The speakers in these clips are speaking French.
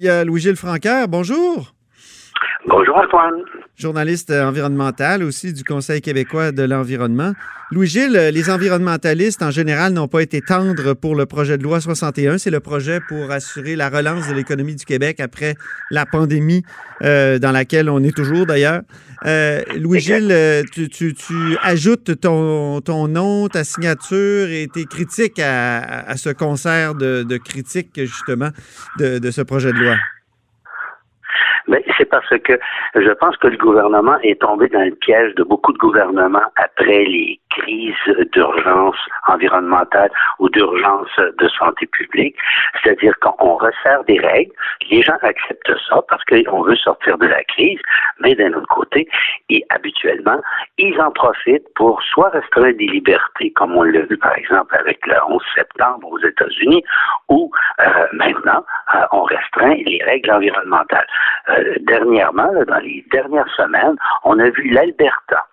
Il y a Louis-Gilles Francaire. Bonjour. Bonjour Antoine. Journaliste environnemental aussi du Conseil québécois de l'environnement. Louis-Gilles, les environnementalistes en général n'ont pas été tendres pour le projet de loi 61. C'est le projet pour assurer la relance de l'économie du Québec après la pandémie euh, dans laquelle on est toujours d'ailleurs. Euh, Louis-Gilles, euh, tu, ajoutes ton, ton, nom, ta signature et tes critiques à, ce concert de, critiques justement de ce projet de loi. Mais c'est parce que je pense que le gouvernement est tombé dans le piège de beaucoup de gouvernements après les crises d'urgence environnementale ou d'urgence de santé publique. C'est-à-dire qu'on resserre des règles, les gens acceptent ça parce qu'on veut sortir de la crise, mais d'un autre côté, et habituellement, ils en profitent pour soit restreindre des libertés, comme on l'a vu par exemple avec le 11 septembre aux États-Unis, ou euh, maintenant, euh, on restreint les règles environnementales. Euh, dernièrement, dans les dernières semaines, on a vu l'Alberta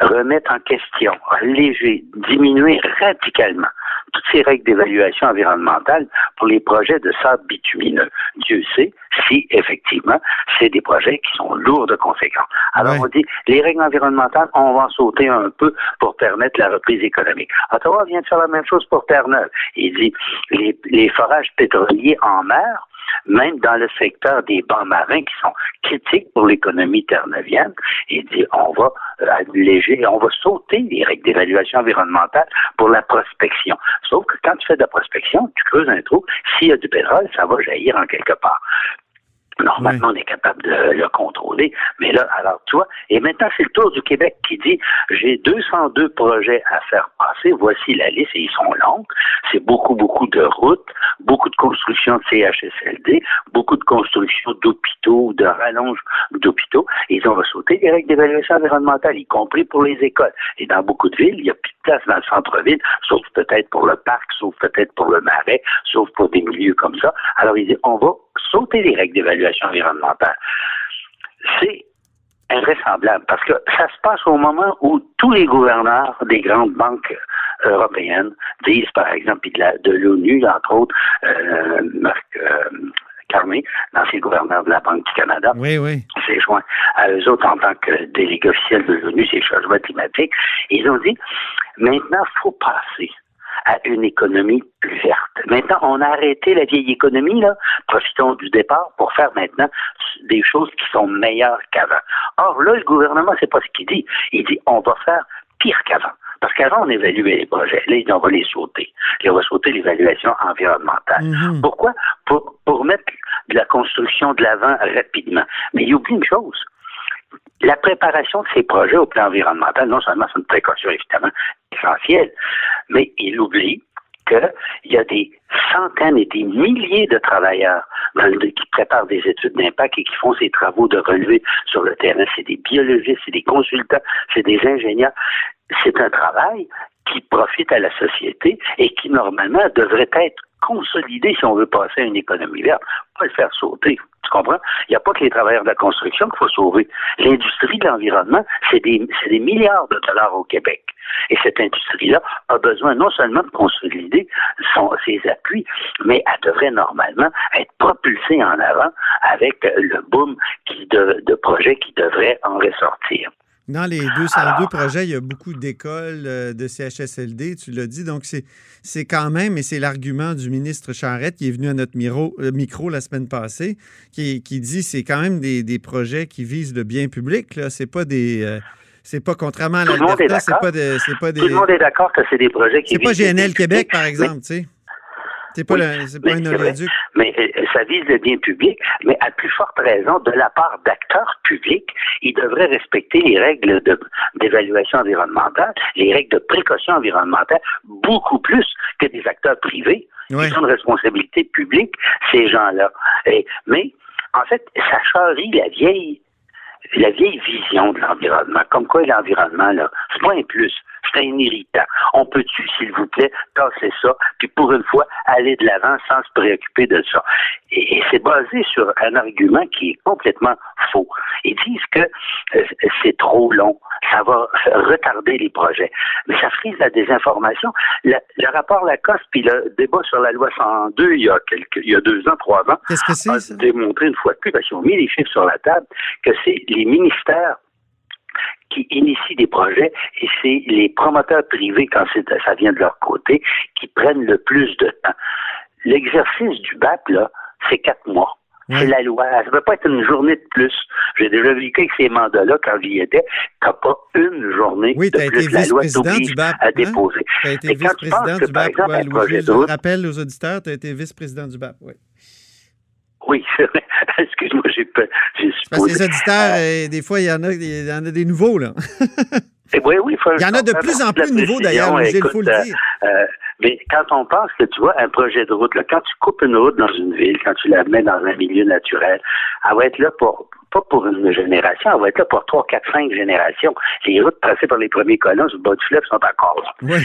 remettre en question, alléger, diminuer radicalement toutes ces règles d'évaluation environnementale pour les projets de sable bitumineux. Dieu sait si effectivement c'est des projets qui sont lourds de conséquences. Alors on dit les règles environnementales, on va en sauter un peu pour permettre la reprise économique. Ottawa vient de faire la même chose pour Terre-Neuve. Il dit les, les forages pétroliers en mer même dans le secteur des bancs marins qui sont critiques pour l'économie terre-neuvienne. Il dit on va alléger, on va sauter les règles d'évaluation environnementale pour la prospection. Sauf que quand tu fais de la prospection, tu creuses un trou, s'il y a du pétrole, ça va jaillir en quelque part. Normalement, on est capable de le contrôler. Mais là, alors, toi, et maintenant, c'est le tour du Québec qui dit, j'ai 202 projets à faire passer. Voici la liste et ils sont longs. C'est beaucoup, beaucoup de routes, beaucoup de construction de CHSLD, beaucoup de construction d'hôpitaux, de rallonges d'hôpitaux. Ils ont sauté des règles d'évaluation environnementale, y compris pour les écoles. Et dans beaucoup de villes, il n'y a plus de place dans le centre-ville, sauf peut-être pour le parc, sauf peut-être pour le marais, sauf pour des milieux comme ça. Alors, ils disent, on va sauter les règles d'évaluation environnementale. C'est invraisemblable parce que ça se passe au moment où tous les gouverneurs des grandes banques européennes disent, par exemple, de l'ONU, entre autres, euh, Marc euh, Carmé, l'ancien gouverneur de la Banque du Canada, oui, oui. s'est joint à eux autres en tant que délégué officiel de l'ONU, c'est changement climatique. Ils ont dit, maintenant, il faut passer à une économie plus verte. Maintenant, on a arrêté la vieille économie, là. Profitons du départ pour faire maintenant des choses qui sont meilleures qu'avant. Or, là, le gouvernement, c'est pas ce qu'il dit. Il dit, on va faire pire qu'avant. Parce qu'avant, on évaluait les projets. Là, on va les sauter. Et on va sauter l'évaluation environnementale. Mhm. Pourquoi? Pour, pour mettre de la construction de l'avant rapidement. Mais il oublie une chose la préparation de ces projets au plan environnemental, non seulement c'est une précaution évidemment essentielle, mais il oublie qu'il y a des centaines et des milliers de travailleurs qui préparent des études d'impact et qui font ces travaux de relevé sur le terrain. C'est des biologistes, c'est des consultants, c'est des ingénieurs. C'est un travail qui profite à la société et qui normalement devrait être consolidé si on veut passer à une économie verte, pas le faire sauter. Tu comprends? Il n'y a pas que les travailleurs de la construction qu'il faut sauver. L'industrie de l'environnement, c'est des, milliards de dollars au Québec. Et cette industrie-là a besoin non seulement de consolider ses appuis, mais elle devrait normalement être propulsée en avant avec le boom de, de projets qui devraient en ressortir. Dans les 202 projets, il y a beaucoup d'écoles euh, de CHSLD, tu l'as dit. Donc, c'est quand même, et c'est l'argument du ministre Charette qui est venu à notre micro, euh, micro la semaine passée, qui, qui dit c'est quand même des, des, projets qui visent le bien public. Ce C'est pas des. Euh, c'est pas contrairement à l'Alberta, c'est pas, de, pas des. Tout le monde est d'accord que c'est des projets qui. C'est pas GNL Québec, par exemple, tu sais. C'est pas, pas un oléoduc. Mais euh, ça vise le bien public, mais à plus forte raison, de la part d'acteurs publics, ils devraient respecter les règles d'évaluation environnementale, les règles de précaution environnementale, beaucoup plus que des acteurs privés. Ils ont une responsabilité publique, ces gens-là. Mais, en fait, ça charrie la vieille la vieille vision de l'environnement, comme quoi l'environnement, là, c'est pas un plus, C'est un irritant. On peut-tu, s'il vous plaît, tasser ça, puis pour une fois, aller de l'avant sans se préoccuper de ça? Et, c'est basé sur un argument qui est complètement faux. Ils disent que euh, c'est trop long, ça va retarder les projets. Mais ça frise la désinformation. Le, rapport Lacoste, puis le débat sur la loi 102, il y a, quelques, il y a deux ans, trois ans, a démontré une fois de plus, parce qu'ils ont mis les chiffres sur la table, que c'est les ministères qui initient des projets et c'est les promoteurs privés, quand ça vient de leur côté, qui prennent le plus de temps. L'exercice du BAP, là, c'est quatre mois. C'est la loi. Ça ne peut pas être une journée de plus. J'ai déjà vécu avec ces mandats-là quand j'y étais. Tu pas une journée oui, de plus. La loi t'oblige à hein? déposer. Tu as été vice-président du BAP. Ouais, je rappelle aux auditeurs, tu as été vice-président du BAP. Oui. Oui, excuse-moi, j'ai pas. Parce que les auditeurs, euh, euh, des fois, il y, en a, il y en a des nouveaux, là. Eh oui, oui, il y en a de plus en plus de nouveaux, d'ailleurs, il faut le dire. Euh, mais quand on pense que tu vois un projet de route, là, quand tu coupes une route dans une ville, quand tu la mets dans un milieu naturel, elle va être là pour pas pour une génération, elle va être là pour trois, quatre, cinq générations. Les routes passées par les premiers colons sur le bas du fleuve sont encore là. Oui.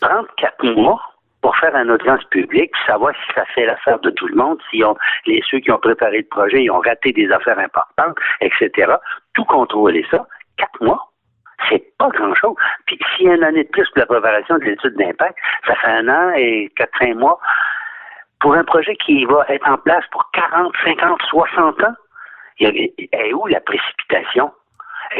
34 mois pour faire une audience publique, savoir si ça fait l'affaire de tout le monde, si les, ceux qui ont préparé le projet, ils ont raté des affaires importantes, etc. Tout contrôler ça, quatre mois, c'est pas grand-chose. Puis s'il y a une année de plus pour la préparation de l'étude d'impact, ça fait un an et quatre, cinq mois. Pour un projet qui va être en place pour 40, 50, 60 ans, il a, où la précipitation?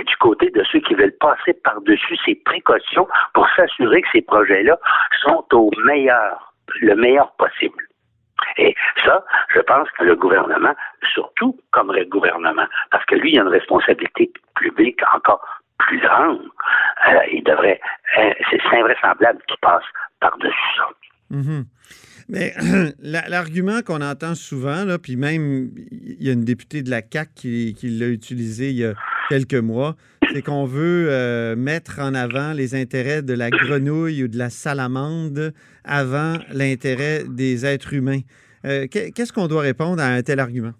Du côté de ceux qui veulent passer par-dessus ces précautions pour s'assurer que ces projets-là sont au meilleur, le meilleur possible. Et ça, je pense que le gouvernement, surtout comme le gouvernement, parce que lui, il a une responsabilité publique encore plus grande, euh, il devrait, euh, c'est invraisemblable qu'il passe par-dessus ça. Mm-hmm. Mais l'argument qu'on entend souvent, là, puis même il y a une députée de la CAC qui, l'a utilisé il y a quelques mois, c'est qu'on veut euh, mettre en avant les intérêts de la grenouille ou de la salamande avant l'intérêt des êtres humains. Euh, qu'est-ce qu'on doit répondre à un tel argument?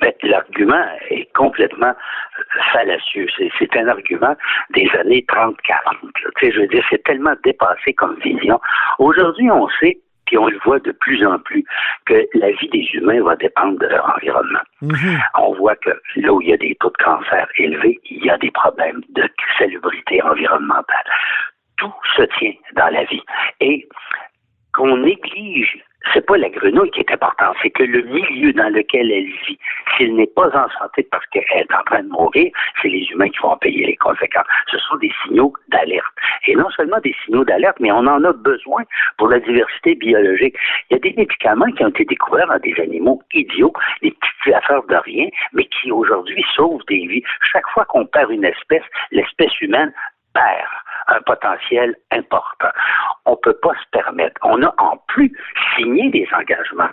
Ben, l'argument est complètement fallacieux. C'est un argument des années 30-40. Je veux dire, c'est tellement dépassé comme vision. Aujourd'hui, on sait puis on le voit de plus en plus, que la vie des humains va dépendre de leur environnement. Mm-hmm. On voit que là où il y a des taux de cancer élevés, il y a des problèmes de salubrité environnementale. Tout se tient dans la vie. Et qu'on néglige c'est pas la grenouille qui est importante, c'est que le milieu dans lequel elle vit, s'il n'est pas en santé parce qu'elle est en train de mourir, c'est les humains qui vont payer les conséquences. Ce sont des signaux d'alerte. Et non seulement des signaux d'alerte, mais on en a besoin pour la diversité biologique. Il y a des médicaments qui ont été découverts dans des animaux idiots, des petites affaires de rien, mais qui aujourd'hui sauvent des vies. Chaque fois qu'on perd une espèce, l'espèce humaine perd un potentiel important. On ne peut pas se permettre. On a en plus signé des engagements.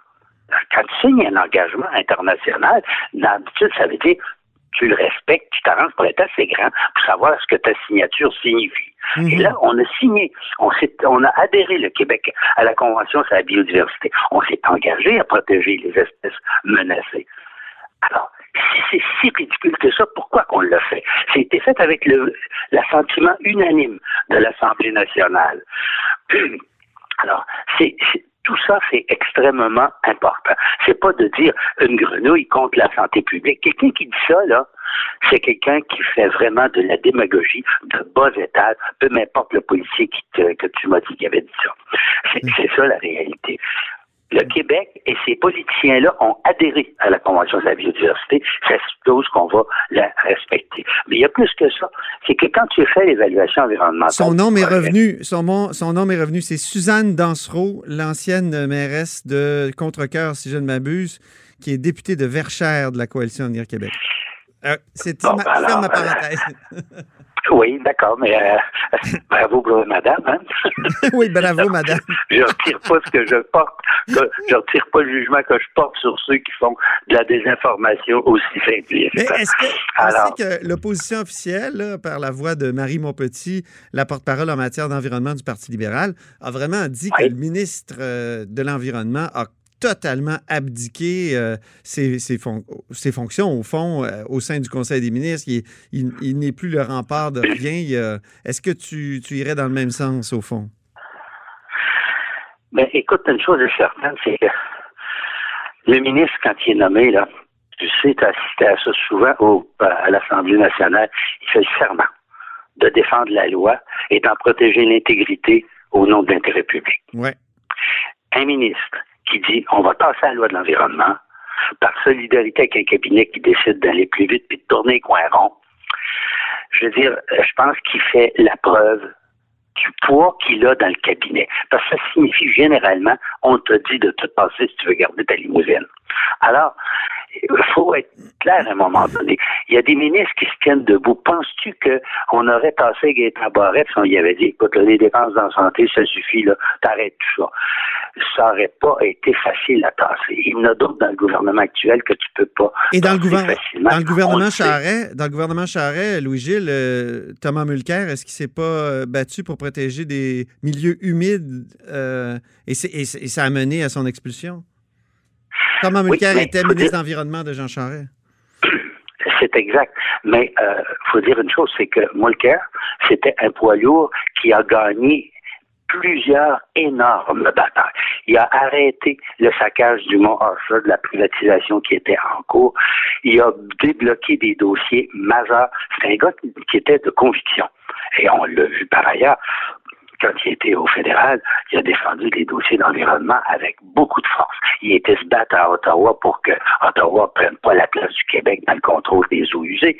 Quand tu signes un engagement international, d'habitude, ça veut dire tu le respectes, tu t'arranges pour être assez grand pour savoir ce que ta signature signifie. Mhm. Et là, on a signé, on, on a adhéré le Québec à la Convention sur la biodiversité. On s'est engagé à protéger les espèces menacées. Alors, si c'est si ridicule que ça, pourquoi qu'on l'a fait? C'était fait avec le l'assentiment unanime de l'Assemblée nationale. Alors, c'est tout ça, c'est extrêmement important. C'est pas de dire une grenouille contre la santé publique. Quelqu'un qui dit ça, là, c'est quelqu'un qui fait vraiment de la démagogie de bas étage, peu m'importe le policier qui que tu m'as dit qu'il avait dit ça. C'est ça la réalité le Québec et ces politiciens-là ont adhéré à la Convention de la biodiversité. Ça suppose qu'on va la respecter. Mais il y a plus que ça. C'est que quand tu fais l'évaluation environnementale... Son nom est revenu. Son, son nom est revenu. C'est Suzanne Dansereau, l'ancienne mairesse de Contrecoeur, si je ne m'abuse, qui est députée de Verchères de la Coalition Avenir Québec. Euh, c'est ma, ben ma parenthèse. Oui, d'accord, mais euh, bravo, madame. Hein? oui, bravo, madame. je ne retire pas ce que je porte, je ne retire pas le jugement que je porte sur ceux qui font de la désinformation aussi simpliste. Mais est-ce que, que l'opposition officielle, par la voix de Marie Montpetit, la porte-parole en matière d'environnement du Parti libéral, a vraiment dit que le ministre euh, de l'Environnement a totalement abdiqué euh, ses, fonctions, au fond, euh, au sein du Conseil des ministres. Il, n'est plus le rempart de rien. Est-ce que tu, irais dans le même sens, au fond? Mais ben, écoute, une chose est certaine, c'est que le ministre, quand il est nommé, là, tu sais, tu as assisté à ça souvent au, à l'Assemblée nationale, il fait le serment de défendre la loi et d'en protéger l'intégrité au nom de l'intérêt public. Ouais. Un ministre qui dit on va passer la loi de l'environnement par solidarité avec un cabinet qui décide d'aller plus vite puis de tourner les coins ronds, je veux dire, je pense qu'il fait la preuve du poids qu'il a dans le cabinet. Parce que ça signifie généralement, on te dit de te passer si tu veux garder ta limousine. Alors, il faut être clair à un moment donné. Il y a des ministres qui se tiennent debout. Penses-tu qu'on aurait passé Gaëtan Barrette si on y avait dit, écoute, les dépenses en santé, ça suffit, là, t'arrêtes tout ça. Ça n'aurait pas été facile à tasser. Il y en a d'autres dans le gouvernement actuel que tu peux pas. Et dans le, gouvernement, dans le gouvernement Charret, dans le gouvernement Charret, Louis-Gilles, euh, Thomas Mulcair, est-ce qu'il s'est pas euh, battu pour protéger des milieux humides euh, et, et ça a mené à son expulsion? Thomas Mulcair était ministre de l'Environnement de Jean Charest? C'est exact. Mais il euh, faut dire une chose, c'est que Mulcair, c'était un poids lourd qui a gagné plusieurs énormes batailles. Il a arrêté le saccage du Mont Arthur, de la privatisation qui était en cours. Il a débloqué des dossiers majeurs. C'est un gars qui était de conviction. Et on l'a vu par ailleurs quand il était au fédéral, il a défendu les dossiers d'environnement avec beaucoup de force. Il était se battre à Ottawa pour que Ottawa prenne pas la place du Québec dans le contrôle des eaux usées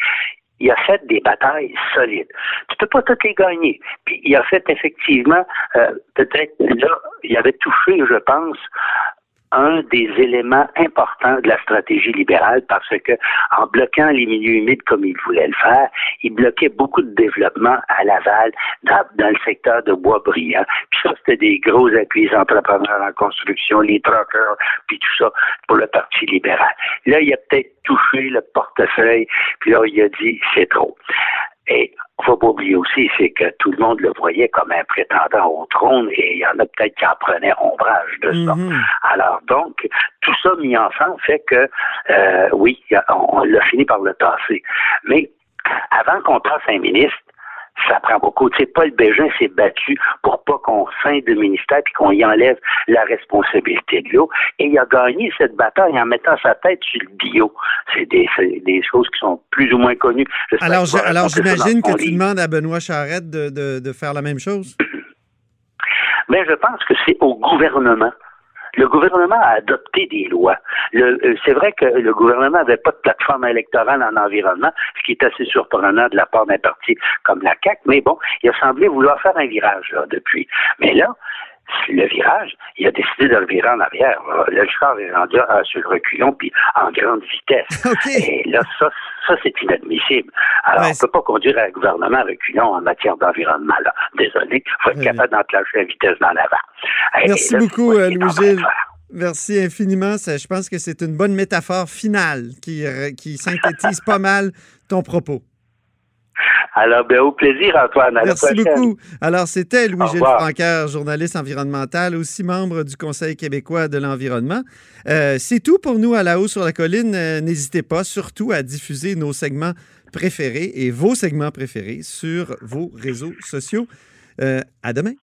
il a fait des batailles solides. Tu peux pas toutes les gagner. Puis il a fait effectivement, euh, peut-être là, il avait touché, je pense, un des éléments importants de la stratégie libérale parce que en bloquant les milieux humides comme il voulait le faire, il bloquait beaucoup de développement à Laval dans, le secteur de Boisbriand. Puis ça, c'était des gros appuis entrepreneurs en construction, les truckers, puis tout ça pour le Parti libéral. Là, il a peut-être touché le portefeuille, puis là, il a dit c'est trop. Faut pas oublier aussi, c'est que tout le monde le voyait comme un prétendant au trône et il y en a peut-être qui en prenaient ombrage de ça. Mhm. Alors donc, tout ça mis ensemble fait que, euh, oui, on, l'a fini par le tasser. Mais avant qu'on tasse un ministre, ça prend beaucoup. Tu sais, Paul Bégin s'est battu pour pas qu'on scinde le ministère et qu'on y enlève la responsabilité de l'eau. Et il a gagné cette bataille en mettant sa tête sur le bio. C'est des, des choses qui sont plus ou moins connues. Alors, alors j'imagine que tu demandes à Benoît Charette de, de, de faire la même chose? Mais je pense que c'est au gouvernement le gouvernement a adopté des lois. Euh, c'est vrai que le gouvernement n'avait pas de plateforme électorale en environnement, ce qui est assez surprenant de la part d'un parti comme la CAC. Mais bon, il a semblé vouloir faire un virage là, depuis. Mais là, le virage, il a décidé de le virer en arrière. Le char est rendu sur le reculon, puis en grande vitesse. Et là, ça, ça c'est inadmissible. Alors, on ne peut pas conduire un gouvernement à reculons en matière d'environnement. Désolé, il faut être capable d'enclencher la vitesse dans l'avant. Merci beaucoup, euh, Louis-Gilles. Merci infiniment. je pense que c'est une bonne métaphore finale qui, qui synthétise pas mal ton propos. Alors, ben, au plaisir, Antoine. Merci beaucoup. Alors, c'était Louis-Gilles Francaire, journaliste environnemental, aussi membre du Conseil québécois de l'environnement. Euh, c'est tout pour nous à la haut sur la colline. Euh, n'hésitez pas surtout à diffuser nos segments préférés et vos segments préférés sur vos réseaux sociaux. Euh, à demain.